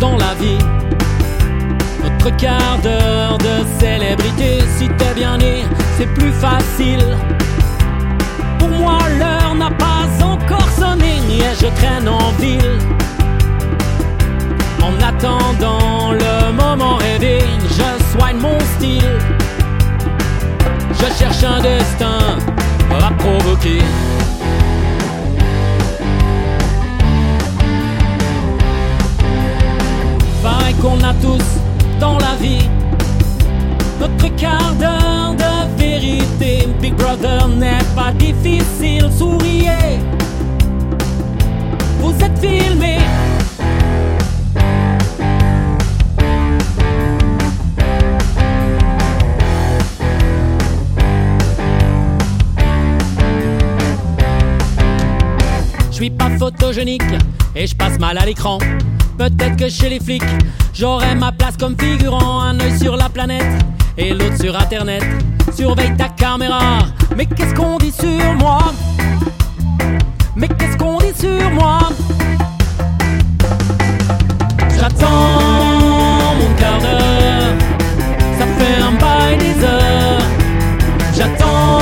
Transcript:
dans la vie notre quart d'heure de célébrité. Si t'es bien né, c'est plus facile. Pour moi, l'heure n'a pas encore sonné, et je traîne en ville. En attendant le moment rêvé, je soigne mon style. Je cherche un destin à provoquer. Qu'on a tous dans la vie notre quart d'heure de vérité. Big Brother n'est pas difficile, souriez. Vous êtes filmé. Je suis pas photogénique et je passe mal à l'écran. Peut-être que chez les flics, j'aurai ma place comme figurant. Un œil sur la planète et l'autre sur internet. Surveille ta caméra. Mais qu'est-ce qu'on dit sur moi? Mais qu'est-ce qu'on dit sur moi? J'attends mon quart d'heure. Ça fait un bail des heures. J'attends.